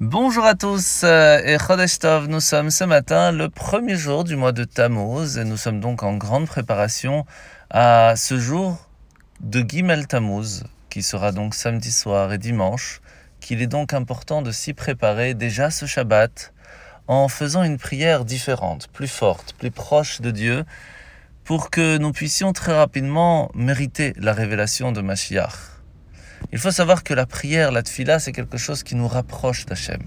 Bonjour à tous euh, et Chodesh Tov, nous sommes ce matin le premier jour du mois de Tammuz et nous sommes donc en grande préparation à ce jour de Gimel Tammuz qui sera donc samedi soir et dimanche, qu'il est donc important de s'y préparer déjà ce Shabbat en faisant une prière différente, plus forte, plus proche de Dieu pour que nous puissions très rapidement mériter la révélation de Mashiach. Il faut savoir que la prière, la tfila, c'est quelque chose qui nous rapproche d'Hachem.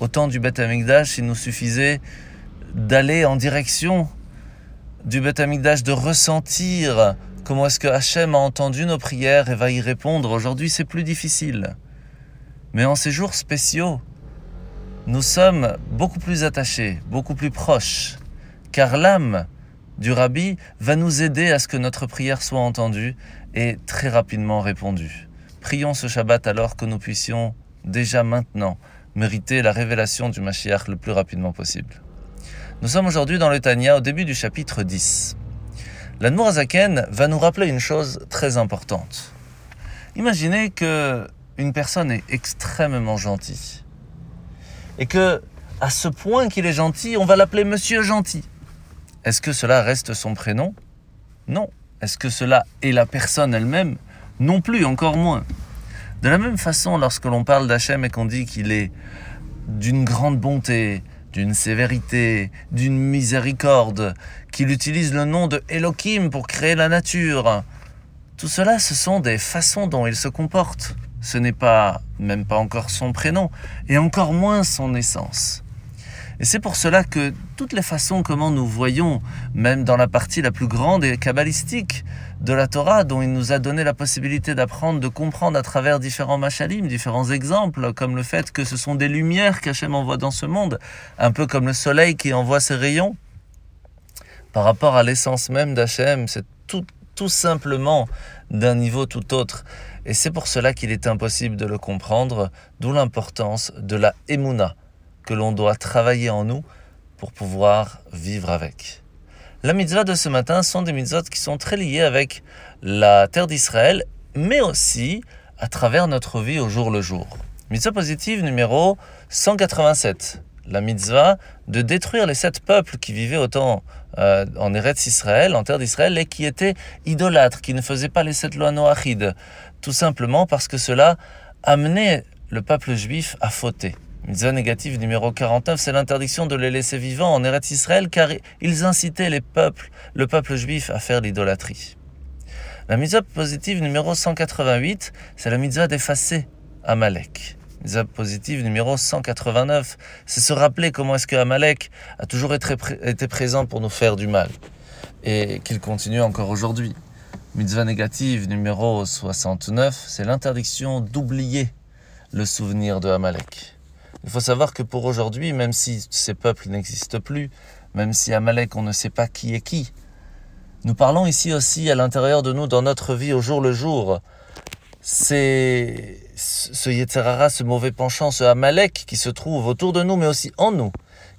Au temps du Beth Amikdash, il nous suffisait d'aller en direction du Beth Amikdash, de ressentir comment est-ce que Hachem a entendu nos prières et va y répondre. Aujourd'hui, c'est plus difficile. Mais en ces jours spéciaux, nous sommes beaucoup plus attachés, beaucoup plus proches, car l'âme du Rabbi va nous aider à ce que notre prière soit entendue et très rapidement répondue. Prions ce Shabbat alors que nous puissions déjà maintenant mériter la révélation du Mashiach le plus rapidement possible. Nous sommes aujourd'hui dans le Tanya au début du chapitre 10. La Zaken va nous rappeler une chose très importante. Imaginez que une personne est extrêmement gentille et que à ce point qu'il est gentil, on va l'appeler Monsieur Gentil. Est-ce que cela reste son prénom? Non. Est-ce que cela est la personne elle-même? Non plus, encore moins. De la même façon, lorsque l'on parle d'Hachem et qu'on dit qu'il est d'une grande bonté, d'une sévérité, d'une miséricorde, qu'il utilise le nom de Elohim pour créer la nature, tout cela, ce sont des façons dont il se comporte. Ce n'est pas, même pas encore son prénom, et encore moins son essence. Et c'est pour cela que toutes les façons comment nous voyons, même dans la partie la plus grande et kabbalistique de la Torah, dont il nous a donné la possibilité d'apprendre, de comprendre à travers différents machalim, différents exemples, comme le fait que ce sont des lumières qu'Hachem envoie dans ce monde, un peu comme le soleil qui envoie ses rayons. Par rapport à l'essence même d'Hachem, c'est tout, simplement d'un niveau tout autre. Et c'est pour cela qu'il est impossible de le comprendre, d'où l'importance de la Emouna que l'on doit travailler en nous pour pouvoir vivre avec. La mitzvah de ce matin sont des mitzvot qui sont très liées avec la terre d'Israël, mais aussi à travers notre vie au jour le jour. Mitzvah positive numéro 187. La mitzvah de détruire les sept peuples qui vivaient autant euh, en Eretz Israël, en terre d'Israël, et qui étaient idolâtres, qui ne faisaient pas les sept lois noachides. Tout simplement parce que cela amenait le peuple juif à fauter. Mitzvah négative numéro 49, c'est l'interdiction de les laisser vivants en Eretz Israël car ils incitaient les peuples, le peuple juif à faire l'idolâtrie. La mitzvah positive numéro 188, c'est la mitzvah d'effacer Amalek. Mitzvah positive numéro 189, c'est se rappeler comment est-ce que Amalek a toujours été présent pour nous faire du mal et qu'il continue encore aujourd'hui. Mitzvah négative numéro 69, c'est l'interdiction d'oublier le souvenir de Amalek. Il faut savoir que pour aujourd'hui, même si ces peuples n'existent plus, même si Amalek on ne sait pas qui est qui, nous parlons ici aussi à l'intérieur de nous, dans notre vie au jour le jour. C'est ce Yetzerara, ce mauvais penchant, ce Amalek qui se trouve autour de nous, mais aussi en nous,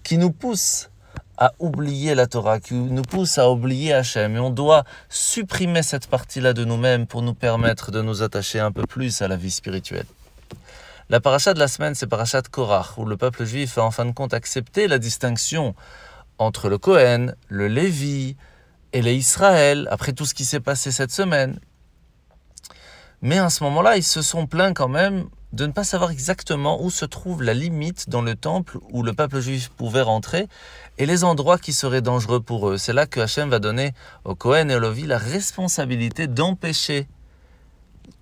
qui nous pousse à oublier la Torah, qui nous pousse à oublier Hachem. Et on doit supprimer cette partie-là de nous-mêmes pour nous permettre de nous attacher un peu plus à la vie spirituelle. La paracha de la semaine, c'est paracha de Korach, où le peuple juif a en fin de compte accepté la distinction entre le Kohen, le Lévi et les Israël, après tout ce qui s'est passé cette semaine. Mais à ce moment-là, ils se sont plaints quand même de ne pas savoir exactement où se trouve la limite dans le temple où le peuple juif pouvait rentrer et les endroits qui seraient dangereux pour eux. C'est là que Hachem va donner au Kohen et au Lévi la responsabilité d'empêcher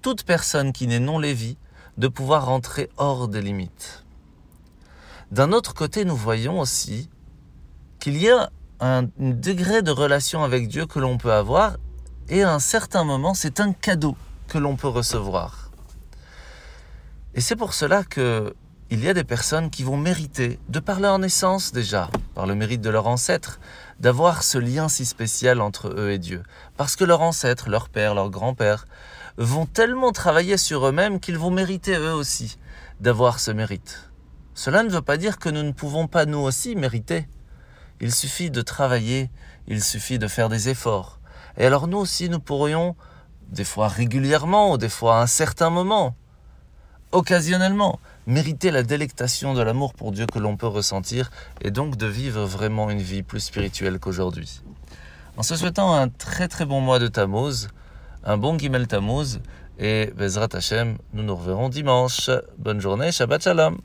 toute personne qui n'est non Lévi de pouvoir rentrer hors des limites. D'un autre côté, nous voyons aussi qu'il y a un degré de relation avec Dieu que l'on peut avoir et à un certain moment, c'est un cadeau que l'on peut recevoir. Et c'est pour cela que il y a des personnes qui vont mériter, de par leur naissance déjà, par le mérite de leur ancêtre, d'avoir ce lien si spécial entre eux et Dieu. Parce que leur ancêtre, leur père, leur grand-père, vont tellement travailler sur eux-mêmes qu'ils vont mériter eux aussi d'avoir ce mérite. Cela ne veut pas dire que nous ne pouvons pas nous aussi mériter. Il suffit de travailler, il suffit de faire des efforts. Et alors nous aussi, nous pourrions, des fois régulièrement ou des fois à un certain moment, occasionnellement, mériter la délectation de l'amour pour Dieu que l'on peut ressentir et donc de vivre vraiment une vie plus spirituelle qu'aujourd'hui. En se souhaitant un très très bon mois de Tammuz, un bon Gimel Tammuz et Bezrat Hashem, nous nous reverrons dimanche. Bonne journée, Shabbat Shalom.